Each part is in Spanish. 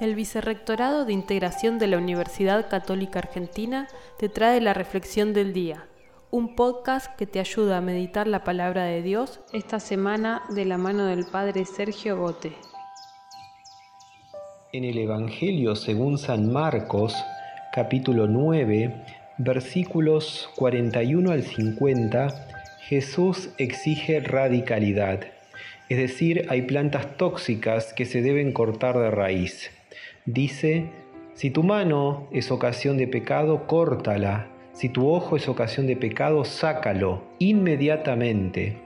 El Vicerrectorado de Integración de la Universidad Católica Argentina te trae la Reflexión del Día, un podcast que te ayuda a meditar la palabra de Dios esta semana de la mano del Padre Sergio Gote. En el Evangelio según San Marcos, capítulo 9, versículos 41 al 50, Jesús exige radicalidad. Es decir, hay plantas tóxicas que se deben cortar de raíz. Dice, si tu mano es ocasión de pecado, córtala. Si tu ojo es ocasión de pecado, sácalo inmediatamente.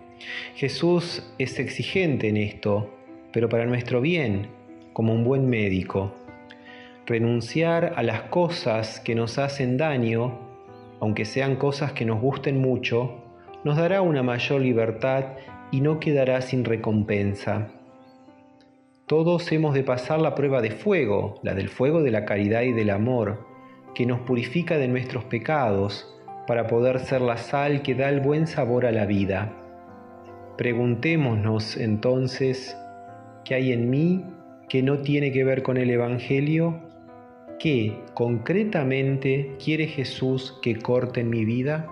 Jesús es exigente en esto, pero para nuestro bien, como un buen médico. Renunciar a las cosas que nos hacen daño, aunque sean cosas que nos gusten mucho, nos dará una mayor libertad y no quedará sin recompensa. Todos hemos de pasar la prueba de fuego, la del fuego de la caridad y del amor, que nos purifica de nuestros pecados para poder ser la sal que da el buen sabor a la vida. Preguntémonos entonces, ¿qué hay en mí que no tiene que ver con el Evangelio? ¿Qué concretamente quiere Jesús que corte en mi vida?